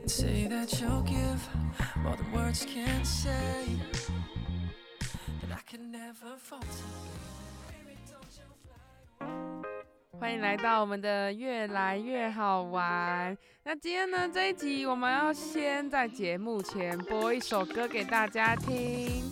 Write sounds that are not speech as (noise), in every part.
And say that you'll give more than words can say. That I can never falter. Baby, don't you fly 欢迎来到我们的越来越好玩。那今天呢这一集，我们要先在节目前播一首歌给大家听。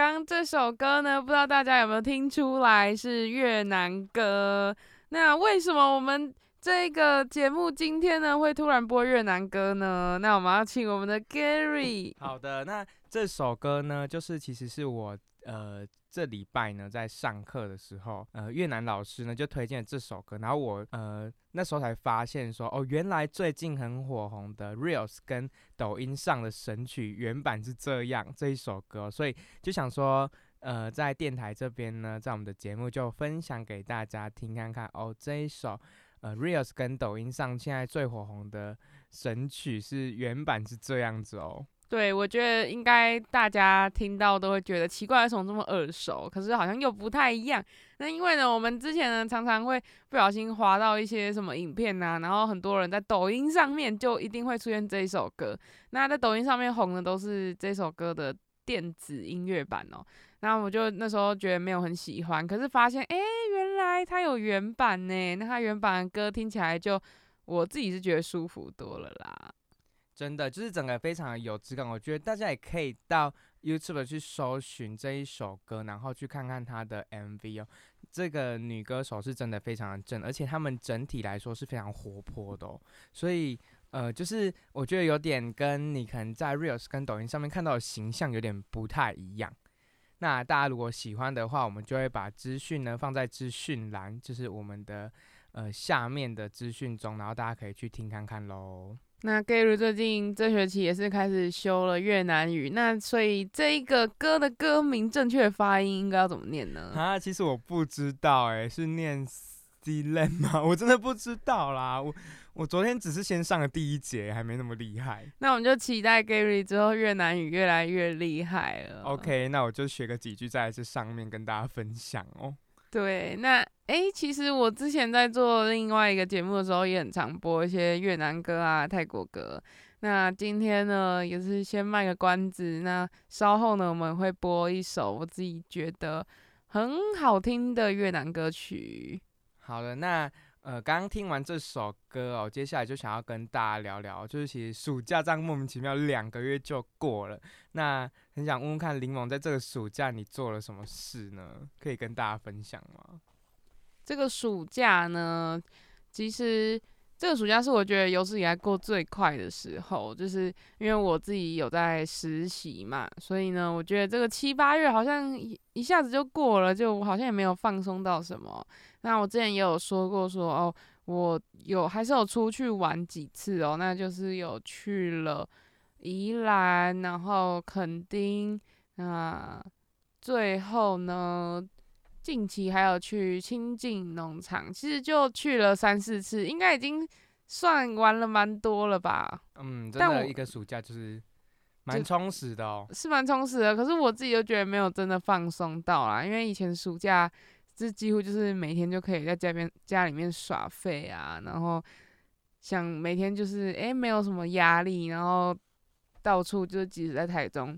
刚这首歌呢，不知道大家有没有听出来是越南歌？那为什么我们这个节目今天呢会突然播越南歌呢？那我们要请我们的 Gary。好的，那这首歌呢，就是其实是我呃这礼拜呢在上课的时候，呃越南老师呢就推荐了这首歌，然后我呃那时候才发现说，哦原来最近很火红的 Reels 跟抖音上的神曲原版是这样这一首歌，所以就想说。呃，在电台这边呢，在我们的节目就分享给大家听看看哦，这一首呃 Reels 跟抖音上现在最火红的神曲是原版是这样子哦。对，我觉得应该大家听到都会觉得奇怪，为什么这么耳熟？可是好像又不太一样。那因为呢，我们之前呢常常会不小心滑到一些什么影片呐、然后很多人在抖音上面就一定会出现这一首歌。那在抖音上面红的都是这首歌的电子音乐版哦。那我就那时候觉得没有很喜欢，可是发现诶，原来它有原版呢。那它原版的歌听起来就我自己是觉得舒服多了啦。真的就是整个非常有质感。我觉得大家也可以到 YouTube 去搜寻这一首歌，然后去看看它的 MV 哦。这个女歌手是真的非常的正，而且她们整体来说是非常活泼的哦。所以呃，就是我觉得有点跟你可能在 Reels 跟抖音上面看到的形象有点不太一样。那大家如果喜欢的话，我们就会把资讯呢放在资讯栏，就是我们的呃下面的资讯中，然后大家可以去听看看喽。那 Gary 最近这学期也是开始修了越南语，那所以这一个歌的歌名正确发音应该要怎么念呢？啊，其实我不知道哎、是念 C l e n 吗？(laughs) 我真的不知道啦。我我昨天只是先上了第一节，还没那么厉害。那我们就期待 Gary 之后越南语越来越厉害了。OK，那我就学个几句在这上面跟大家分享哦。对，那诶，其实我之前在做另外一个节目的时候，也很常播一些越南歌啊、泰国歌。那今天呢，也是先卖个关子。那稍后呢，我们会播一首我自己觉得很好听的越南歌曲。好了，那呃，刚刚听完这首歌哦，接下来就想要跟大家聊聊，就是其实暑假这样莫名其妙两个月就过了，那很想问问看林萌，在这个暑假你做了什么事呢？可以跟大家分享吗？这个暑假呢，其实这个暑假是我觉得有史以来过最快的时候，就是因为我自己有在实习嘛，所以呢，我觉得这个七八月好像一一下子就过了，就好像也没有放松到什么。那我之前也有说过说哦，我有还是有出去玩几次哦，那就是有去了宜兰，然后垦丁，那最后呢，近期还有去亲近农场，其实就去了三四次，应该已经算玩了蛮多了吧，嗯，真的一个暑假就是蛮充实的哦。是蛮充实的。可是我自己又觉得没有真的放松到啦，因为以前暑假这几乎就是每天就可以在家边家里面耍废啊，然后想每天就是诶、没有什么压力，然后到处就是即使在台中，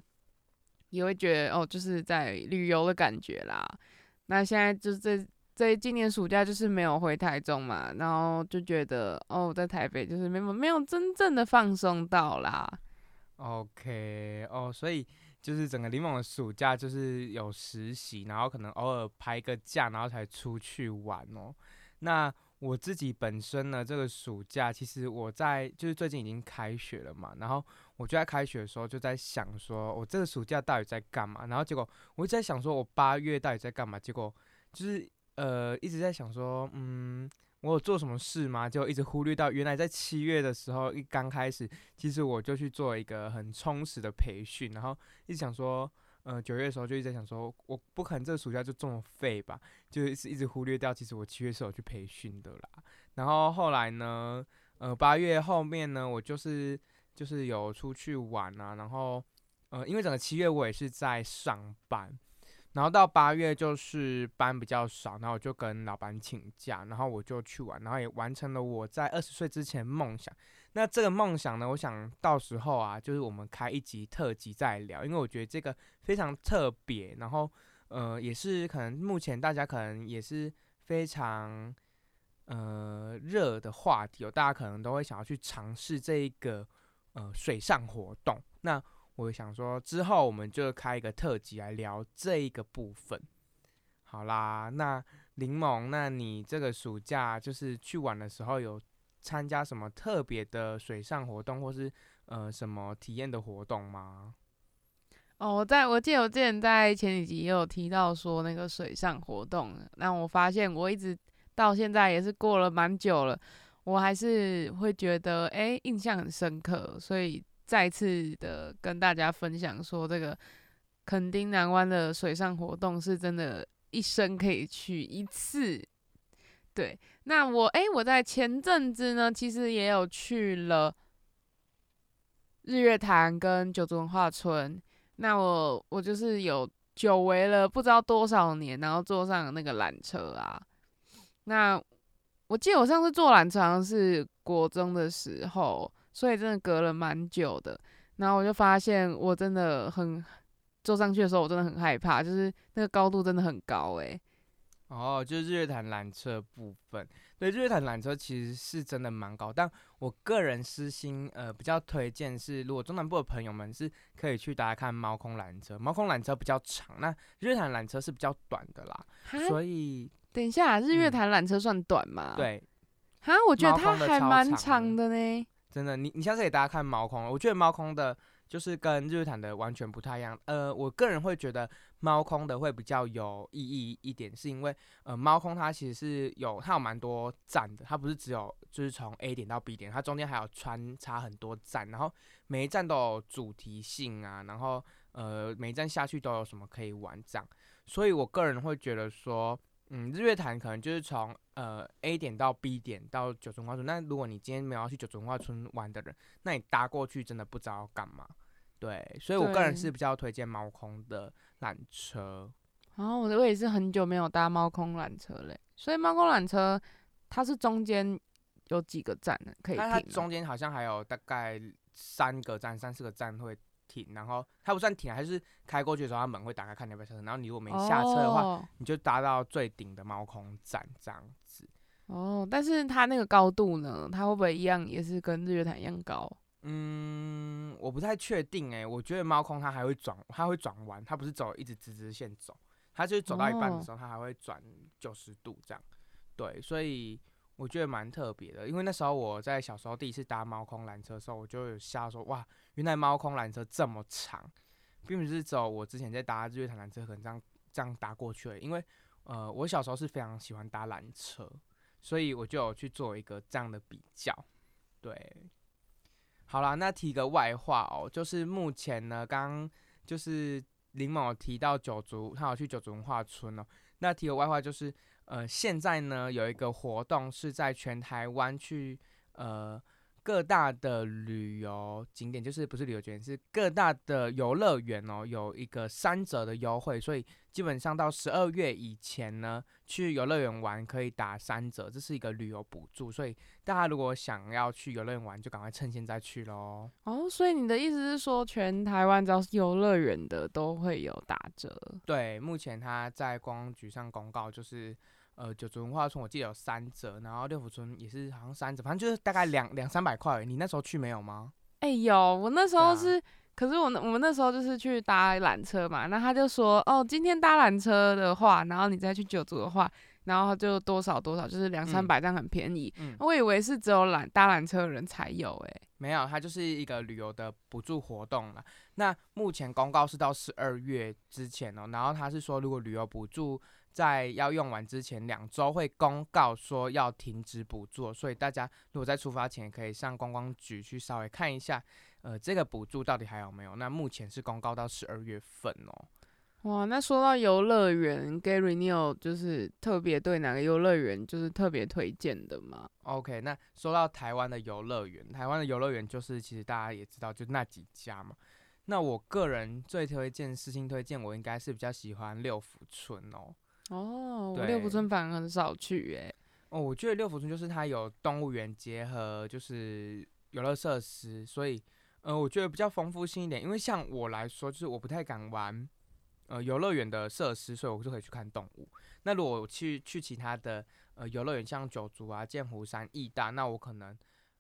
也会觉得哦就是在旅游的感觉啦。那现在就是这这今年暑假就是没有回台中嘛，然后就觉得哦在台北就是没有没有真正的放松到啦。OK，哦，所以就是整个林猛的暑假就是有实习，然后可能偶尔排个假，然后才出去玩哦。那我自己本身呢，这个暑假其实我在就是最近已经开学了嘛，然后我就在开学的时候就在想说，我这个暑假到底在干嘛？然后结果我一直在想说，我八月到底在干嘛？结果就是呃一直在想说，嗯，我有做什么事吗？就一直忽略到原来在七月的时候一刚开始。其实我就去做一个很充实的培训，然后一直想说，呃，九月的时候就一直在想说，我不可能这个暑假就这么废吧，就是一直忽略掉，其实我七月是有去培训的啦。然后后来呢，呃，八月后面呢，我就是就是有出去玩啊，然后呃，因为整个七月我也是在上班。然后到八月就是班比较少，然后我就跟老板请假，然后我就去玩，然后也完成了我在二十岁之前梦想。那这个梦想呢，我想到时候啊，就是我们开一集特辑再聊，因为我觉得这个非常特别，然后呃，也是可能目前大家可能也是非常呃热的话题哦，大家可能都会想要去尝试这一个呃水上活动。那我想说，之后我们就开一个特辑来聊这一个部分。好啦，那林萌，那你这个暑假就是去玩的时候有参加什么特别的水上活动，或是呃什么体验的活动吗？哦，我在我记得我之前在前几集也有提到说那个水上活动，那我发现我一直到现在也是过了蛮久了，我还是会觉得诶印象很深刻，所以再次的跟大家分享说这个垦丁南湾的水上活动是真的一生可以去一次。对，那我诶，我在前阵子呢，其实也有去了日月潭跟九族文化村。那我我就是有久违了不知道多少年，然后坐上那个缆车啊。那我记得我上次坐缆车是国中的时候，所以真的隔了蛮久的。然后我就发现我真的很坐上去的时候，我真的很害怕，就是那个高度真的很高诶、哦，就是日月潭缆车部分。对，日月潭缆车其实是真的蛮高，但我个人私心呃比较推荐是，如果中南部的朋友们是可以去大家看猫空缆车，猫空缆车比较长，那日月潭缆车是比较短的啦，所以等一下，日月嗯潭缆车算短吗？。对，哈，我觉得它还空的超蛮长的的呢。真的，你你下次给大家看猫空，我觉得猫空的就是跟日月潭的完全不太一样。呃，我个人会觉得猫空的会比较有意义一点，是因为呃猫空它其实是有它有蛮多站的，它不是只有就是从 A 点到 B 点，它中间还有穿插很多站，然后每一站都有主题性啊，然后呃每一站下去都有什么可以玩这样，所以我个人会觉得说。嗯，日月潭可能就是从呃 A 点到 B 点到九族文化村。那如果你今天没有要去九族文化村玩的人，那你搭过去真的不知道要干嘛。对，所以我个人是比较推荐猫空的缆车。然后我我也是很久没有搭猫空缆车嘞，所以猫空缆车它是中间有几个站呢？可以停？但它中间好像还有大概三个站、三四个站会停，然后它不算停还，是开过去的时候，它门会打开看你要不要下车。然后你如果没下车的话，哦你就搭到最顶的猫空站这样子。哦，但是它那个高度呢，它会不会一样也是跟日月潭一样高？嗯，我不太确定哎、我觉得猫空它还会转，它会转弯，它不是走一直直直线走，它就是走到一半的时候，它还会转九十度这样。对，所以我觉得蛮特别的，因为那时候我在小时候第一次搭猫空缆车的时候，我就有吓说哇，原来猫空缆车这么长，并不是走我之前在搭日月潭缆车可能这样这样搭过去而已，因为呃我小时候是非常喜欢搭缆车，所以我就有去做一个这样的比较，对。好啦，那提个外话哦，就是目前呢，刚刚就是林某提到九族，他有去九族文化村哦。那提个外话就是，呃，现在呢有一个活动是在全台湾去呃各大的旅游景点，就是不是旅游景点，是各大的游乐园哦，有一个三折的优惠，所以基本上到十二月以前呢，去游乐园玩可以打三折，这是一个旅游补助，所以大家如果想要去游乐园玩，就赶快趁现在去喽。哦，所以你的意思是说，全台湾只要是游乐园的都会有打折？对，目前他在观光局上公告，就是呃九族文化村我记得有三折，然后六福村也是好像三折，反正就是大概两两三百块。你那时候去没有吗？哎、有，我那时候是，可是我那我们那时候就是去搭缆车嘛，那他就说，哦，今天搭缆车的话，然后你再去九族的话，然后就多少多少，就是两三嗯百，这样很便宜。嗯，我以为是只有缆搭缆车的人才有、欸，没有，它就是一个旅游的补助活动了。那目前公告是到十二月之前哦，然后他是说，如果旅游补助在要用完之前两周会公告说要停止补助，所以大家如果在出发前可以上观光局去稍微看一下，呃，这个补助到底还有没有？那目前是公告到十二月份哦。哇，那说到游乐园，Gary，你有就是特别对哪个游乐园就是特别推荐的吗？OK，那说到台湾的游乐园，台湾的游乐园就是其实大家也知道，就那几家嘛。那我个人最推荐、私心推荐，我应该是比较喜欢六福村哦。哦，我对六福村反而很少去、欸，哦，我觉得六福村就是它有动物园结合就是游乐设施，所以呃，我觉得比较丰富性一点。因为像我来说，就是我不太敢玩呃游乐园的设施，所以我就可以去看动物。那如果我去去其他的呃游乐园，像九族啊、剑湖山、义大，那我可能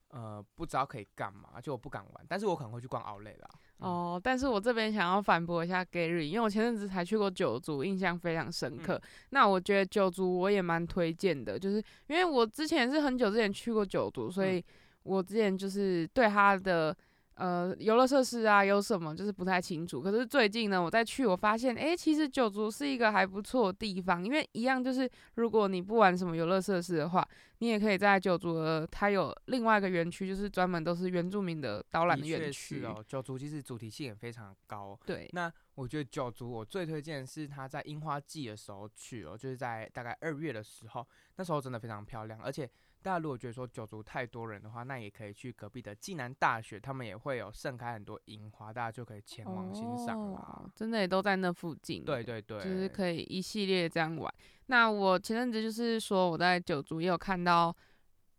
呃不知道可以干嘛，就我不敢玩，但是我可能会去逛奥莱啦。嗯。哦，但是我这边想要反驳一下 Gary，因为我前阵子才去过九族，印象非常深刻。嗯那我觉得九族我也蛮推荐的，就是因为我之前是很久之前去过九族，所以嗯我之前就是对他的呃游乐设施啊有什么就是不太清楚。可是最近呢，我再去，我发现诶，其实九族是一个还不错的地方，因为一样就是如果你不玩什么游乐设施的话，你也可以在九族的它有另外一个园区，就是专门都是原住民的导览的园区。哦，九族其实主题性也非常高哦、对，那我觉得九族我最推荐是他在樱花季的时候去哦，就是在大概二月的时候，那时候真的非常漂亮，而且大家如果觉得说九族太多人的话，那也可以去隔壁的暨南大学，他们也会有盛开很多樱花，大家就可以前往欣赏啦。哦，真的也都在那附近。对对对，就是可以一系列这样玩。那我前阵子就是说我在九族也有看到，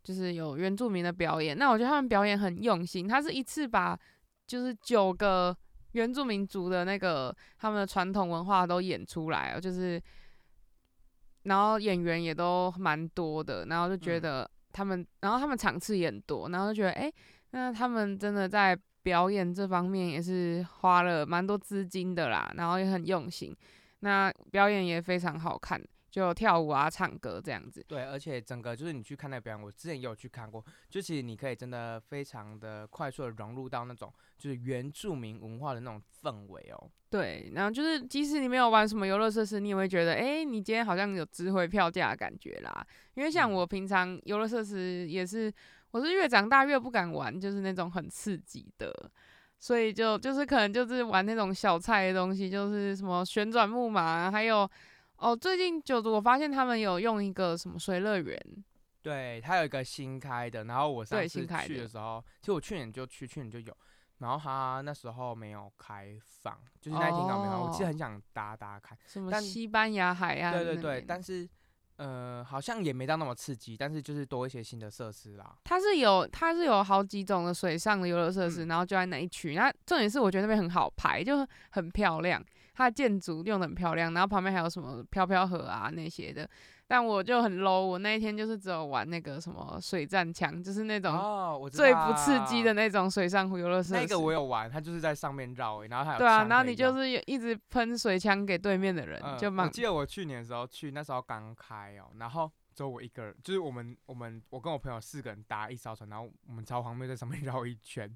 就是有原住民的表演。那我觉得他们表演很用心，他是一次把就是九个原住民族的那个他们的传统文化都演出来哦，就是然后演员也都蛮多的，然后就觉嗯得他们，然后他们场次也很多，然后就觉得哎、诶那他们真的在表演这方面也是花了蛮多资金的啦，然后也很用心。那表演也非常好看，就跳舞啊、唱歌这样子。对，而且整个就是你去看那个表演，我之前也有去看过，就其实你可以真的非常的快速的融入到那种就是原住民文化的那种氛围哦。对，然后就是即使你没有玩什么游乐设施，你也会觉得，哎、你今天好像有值回票价的感觉啦。因为像嗯我平常游乐设施也是，我是越长大越不敢玩，就是那种很刺激的，所以就就是可能就是玩那种小菜的东西，就是什么旋转木马，还有哦，最近九族我发现他们有用一个什么水乐园，对，它有一个新开的，然后我上次对新开的去的时候，其实我去年就去，去年就有，然后它那时候没有开放，就是那一天刚好没有开放，我其实哦很想搭搭看。什么但西班牙海岸那边，对对对，但是呃好像也没到那么刺激，但是就是多一些新的设施啦。它是有它是有好几种的水上的游乐设施，嗯然后就在那一区。那重点是我觉得那边很好拍，就很漂亮，它的建筑用的很漂亮，然后旁边还有什么飘飘河啊那些的。但我就很 low，我那一天就是只有玩那个什么水战枪，就是那种哦，最不刺激的那种水上游乐设施。那个我有玩，它就是在上面绕然后还有对啊，然后你就是一直喷水枪给对面的人，嗯，就蛮我记得我去年的时候去，那时候刚开哦，然后只有我一个人，就是我们我们我跟我朋友四个人搭一艘船，然后我们超荒谬在上面绕一圈。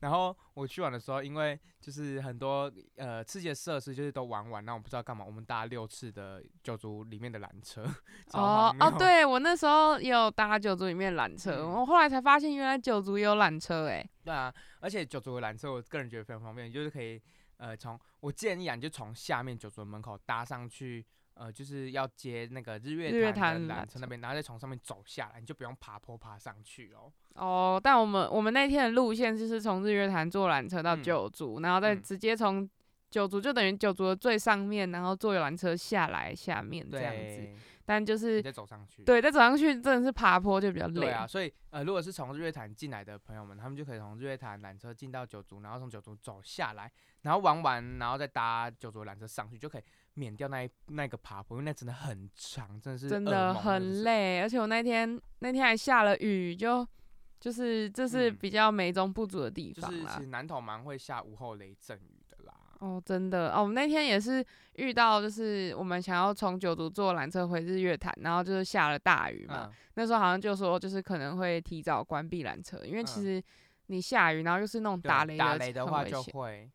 然后我去玩的时候，因为就是很多呃刺激的设施就是都玩完，那我不知道干嘛，我们搭六次的九族里面的缆车，(laughs) 哦哦，，(laughs) 对我那时候也有搭九族里面缆车，嗯我后来才发现原来九族也有缆车哎、对啊，而且九族的缆车，我个人觉得非常方便，就是可以呃从我建议啊，你就从下面九族的门口搭上去。呃，就是要接那个日日月月潭缆车那边，然后再从上面走下来，你就不用爬坡爬上去哦。哦，但我们我们那天的路线就是从日月潭坐缆车到嗯九族，然后再嗯直接从九族就等于九族的最上面，然后坐游览车下来下面这样子。但就是你再走上去。对，再走上去真的是爬坡就比较累。对啊，所以呃，如果是从日月潭进来的朋友们，他们就可以从日月潭缆车进到九族，然后从九族走下来，然后玩完，然后再搭九族的缆车上去，就可以免掉那一那个爬坡，因为那真的很长，真的是真的很。累，而且我那天那天还下了雨，就就是这是嗯比较美中不足的地方啦。就是其实南投蛮会下午后雷阵雨的啦。哦，真的哦，我们那天也是遇到，就是我们想要从九族坐缆车回日月潭，然后就是下了大雨嘛。嗯，那时候好像就说，就是可能会提早关闭缆车，因为其嗯实你下雨，然后又是那种打雷打雷的话就会。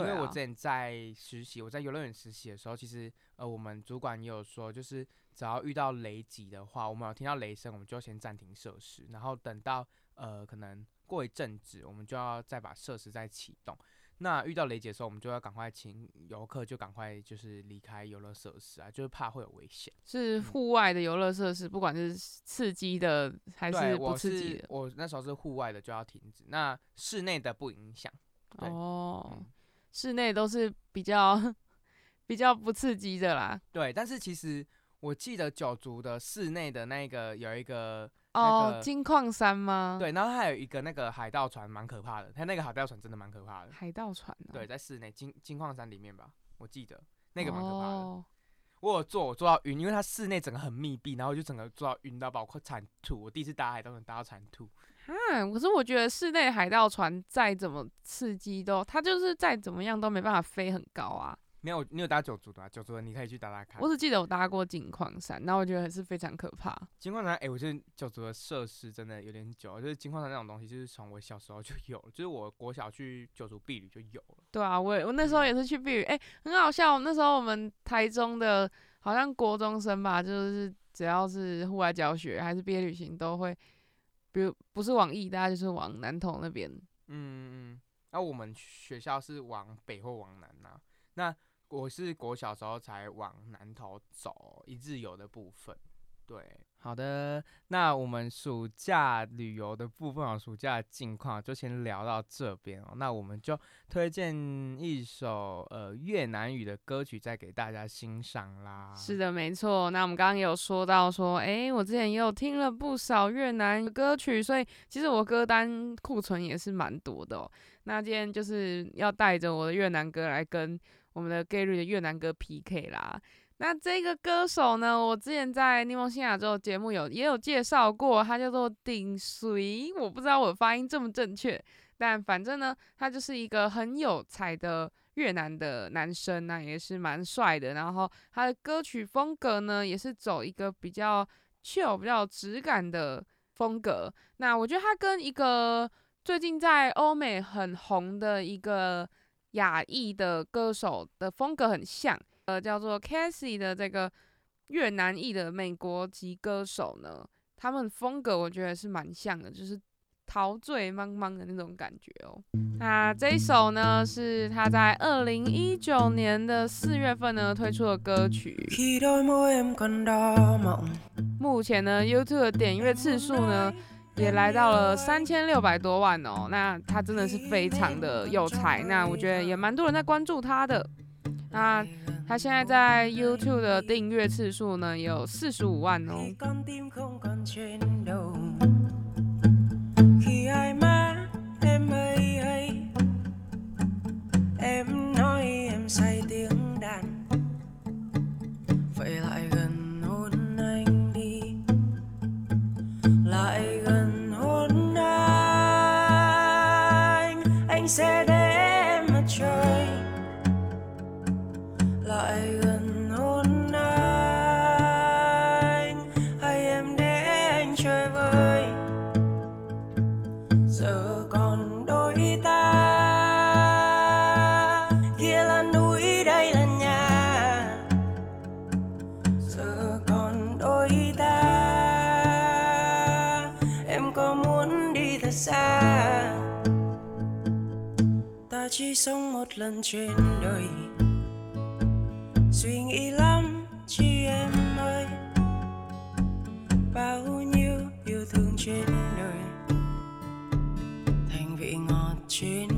因对啊为我之前在实习，我在游乐园实习的时候，其实呃，我们主管也有说，就是只要遇到雷击的话，我们有听到雷声，我们就先暂停设施，然后等到呃可能过一阵子，我们就要再把设施再启动。那遇到雷击的时候，我们就要赶快请游客就赶快就是离开游乐设施啊，就是怕会有危险。是嗯户外的游乐设施，不管是刺激的还，是不是刺激的。我那时候是户外的就要停止，那室内的不影响。对哦嗯，室内都是比较 (laughs) 比较不刺激的啦。对，但是其实我记得九族的室内的那个有一个那哦，金矿山吗？，对，然后还有一个那个海盗船，蛮可怕的。它那个海盗船真的蛮可怕的。海盗船、哦。对，在室内金金矿山里面吧，我记得那个蛮可怕的。哦我有坐，我坐到晕，因为它室内整个很密闭，然后就整个坐到晕到把我快惨吐。我第一次搭海盗船搭到惨吐。啊，可是我觉得室内海盗船再怎么刺激都，它就是再怎么样都没办法飞很高啊。没有，你有搭九族的、啊，九族的你可以去搭搭看我。只记得我搭过金矿山，然后我觉得还是非常可怕。金矿山，哎、我觉得九族的设施真的有点久，就是金矿山那种东西，就是从我小时候就有了，就是我国小去九族避旅就有了。对啊，我也我那时候也是去避雨，哎、很好笑。那时候我们台中的好像国中生吧，就是只要是户外教学还是毕业旅行，都会，比如不是往义大家，就是往南头那边。嗯嗯，那、我们学校是往北或往南呐、那我是国小时候才往南头走一日游的部分。对，好的，那我们暑假旅游的部分哦，暑假的近况就先聊到这边哦。那我们就推荐一首呃越南语的歌曲，再给大家欣赏啦。是的，没错。那我们刚刚也有说到说，诶，我之前也有听了不少越南歌曲，所以其实我歌单库存也是蛮多的哦。那今天就是要带着我的越南歌来跟我们的 Gary 的越南歌 PK 啦。那这个歌手呢，我之前在柠檬新亚洲节目有也有介绍过，他叫做顶随，我不知道我发音正不正确，但反正呢，他就是一个很有才的越南的男生那也是蛮帅的。然后他的歌曲风格呢，也是走一个比较 chill、比较有质感的风格。那我觉得他跟一个最近在欧美很红的一个亚裔的歌手的风格很像。呃，叫做 Cassie 的这个越南裔的美国籍歌手呢，他们风格我觉得是蛮像的，就是陶醉茫茫的那种感觉哦。那这一首呢，是他在二零一九年的四月份呢推出的歌曲。目前呢，YouTube 的点阅次数呢也来到了三千六百多万哦。那他真的是非常的有才，那我觉得也蛮多人在关注他的。那他现在在 YouTube 的订阅次数呢有四十五万哦。Chỉ sống một lần trên đời. Suy nghĩ lắm chị em ơi? Bao nhiêu yêu thương trên đời. Thành vị ngọt trên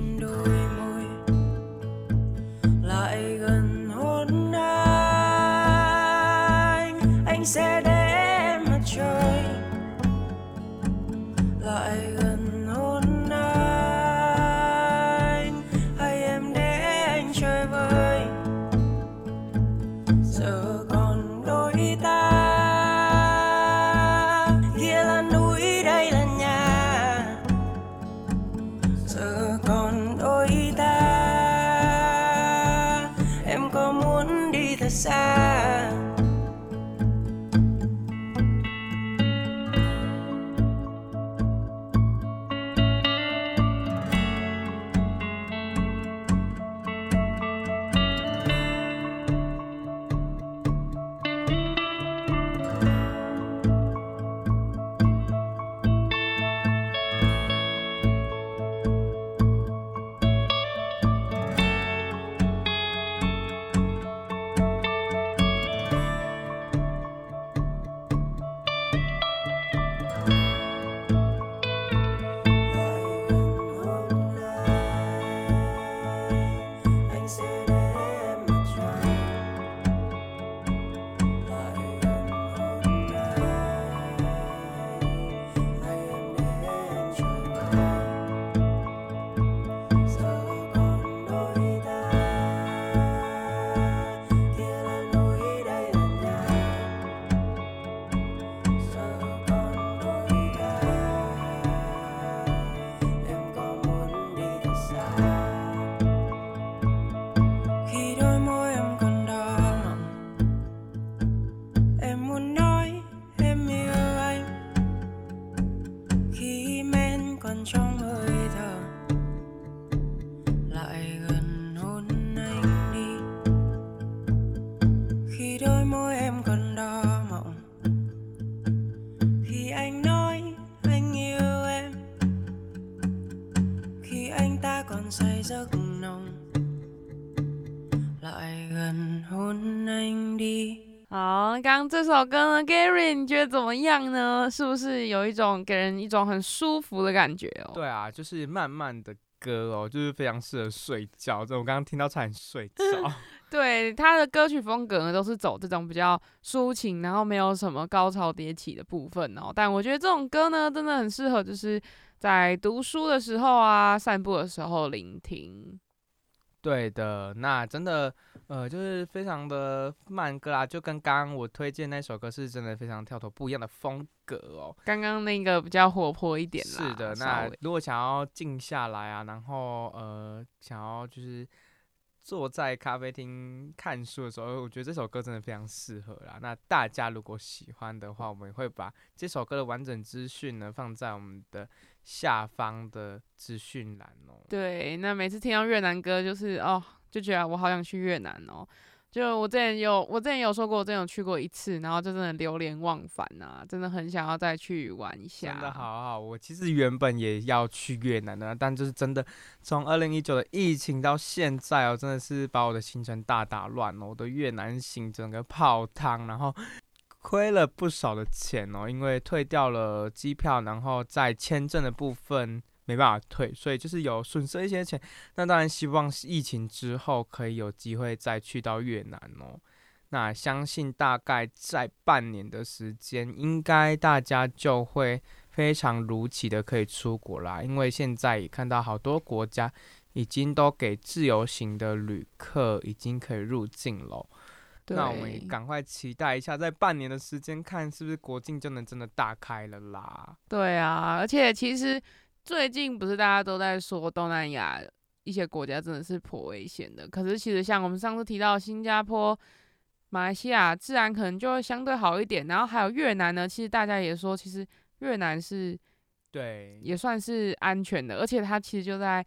你觉得怎么样呢？是不是有一种给人一种很舒服的感觉哦？对啊，就是慢慢的歌哦，就是非常适合睡觉。这我刚刚听到差点睡着。(laughs) 对，他的歌曲风格呢都是走这种比较抒情，然后没有什么高潮迭起的部分哦。但我觉得这种歌呢，真的很适合就是在读书的时候啊、散步的时候聆听。对的，那真的呃，就是非常的慢歌啦，就跟刚刚我推荐那首歌是真的非常跳脱不一样的风格哦。刚刚那个比较活泼一点啦。是的，那如果想要静下来啊，然后呃，想要就是坐在咖啡厅看书的时候，我觉得这首歌真的非常适合啦。那大家如果喜欢的话，我们会把这首歌的完整资讯呢放在我们的下方的资讯栏哦。对，那每次听到越南歌，就是哦，就觉得我好想去越南哦。就我之前有，我之前有说过，我之前有去过一次，然后就真的流连忘返啊，真的很想要再去玩一下。真的好好，我其实原本也要去越南的，但就是真的从二零一九的疫情到现在哦，真的是把我的行程大打乱哦，我的越南行整个泡汤，然后亏了不少的钱哦，因为退掉了机票，然后在签证的部分没办法退，所以就是有损失一些钱。那当然希望疫情之后可以有机会再去到越南哦。那相信大概在半年的时间，应该大家就会非常如期的可以出国啦。因为现在也看到好多国家已经都给自由行的旅客已经可以入境了。对那我们也赶快期待一下，在半年的时间，看是不是国境就能真的大开了啦。对啊，而且其实最近不是大家都在说东南亚一些国家真的是颇危险的，可是其实像我们上次提到新加坡、马来西亚，自然可能就会相对好一点。然后还有越南呢，其实大家也说，其实越南是对，也算是安全的，而且它其实就在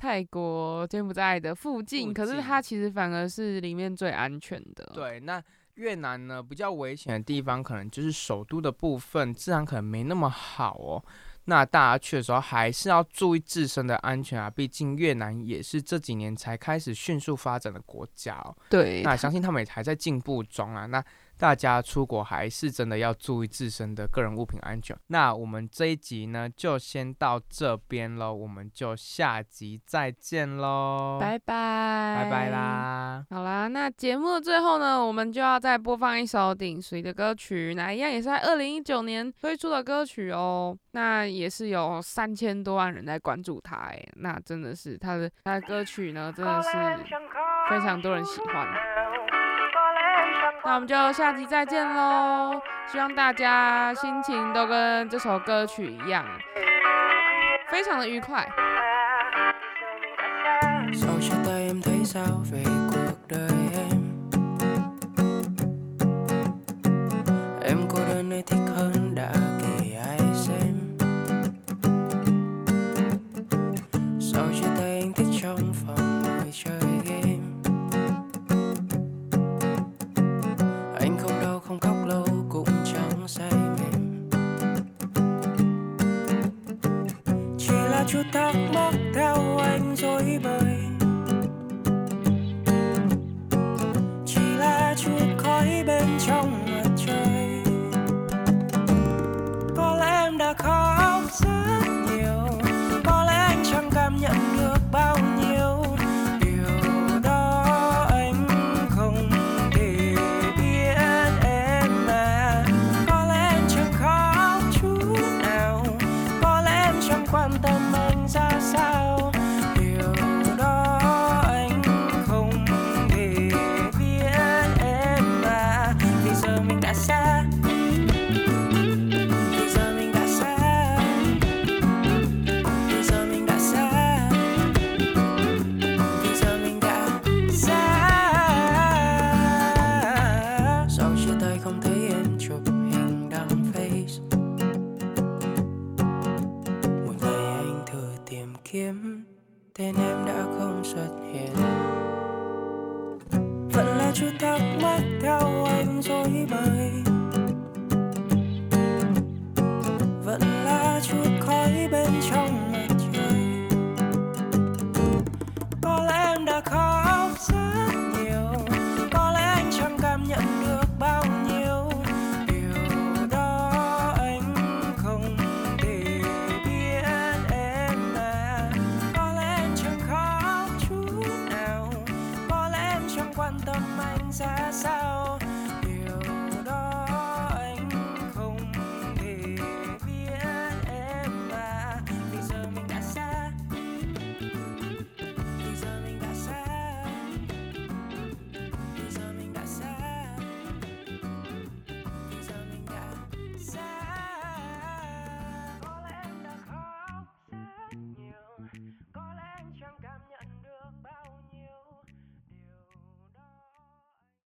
泰国、柬埔寨的附近，附可是它其实反而是里面最安全的。对，那越南呢比较危险的地方，可能就是首都的部分，治安可能没那么好哦。那大家去的时候还是要注意自身的安全啊，毕竟越南也是这几年才开始迅速发展的国家哦。对，那相信他们也还在进步中啊。那大家出国还是真的要注意自身的个人物品安全。那我们这一集呢，就先到这边喽，我们就下集再见喽，拜拜，拜拜。啦。好啦，那节目的最后呢，我们就要再播放一首顶随的歌曲，那一样也是在二零一九年推出的歌曲哦。那也是有三千多万人在关注他，哎，那真的是他的他的歌曲呢，真的是非常多人喜欢。那我们就下集再见喽，希望大家心情都跟这首歌曲一样，非常的愉快。Khóc rất nhiều. Có lẽ anh chẳng cảm nhận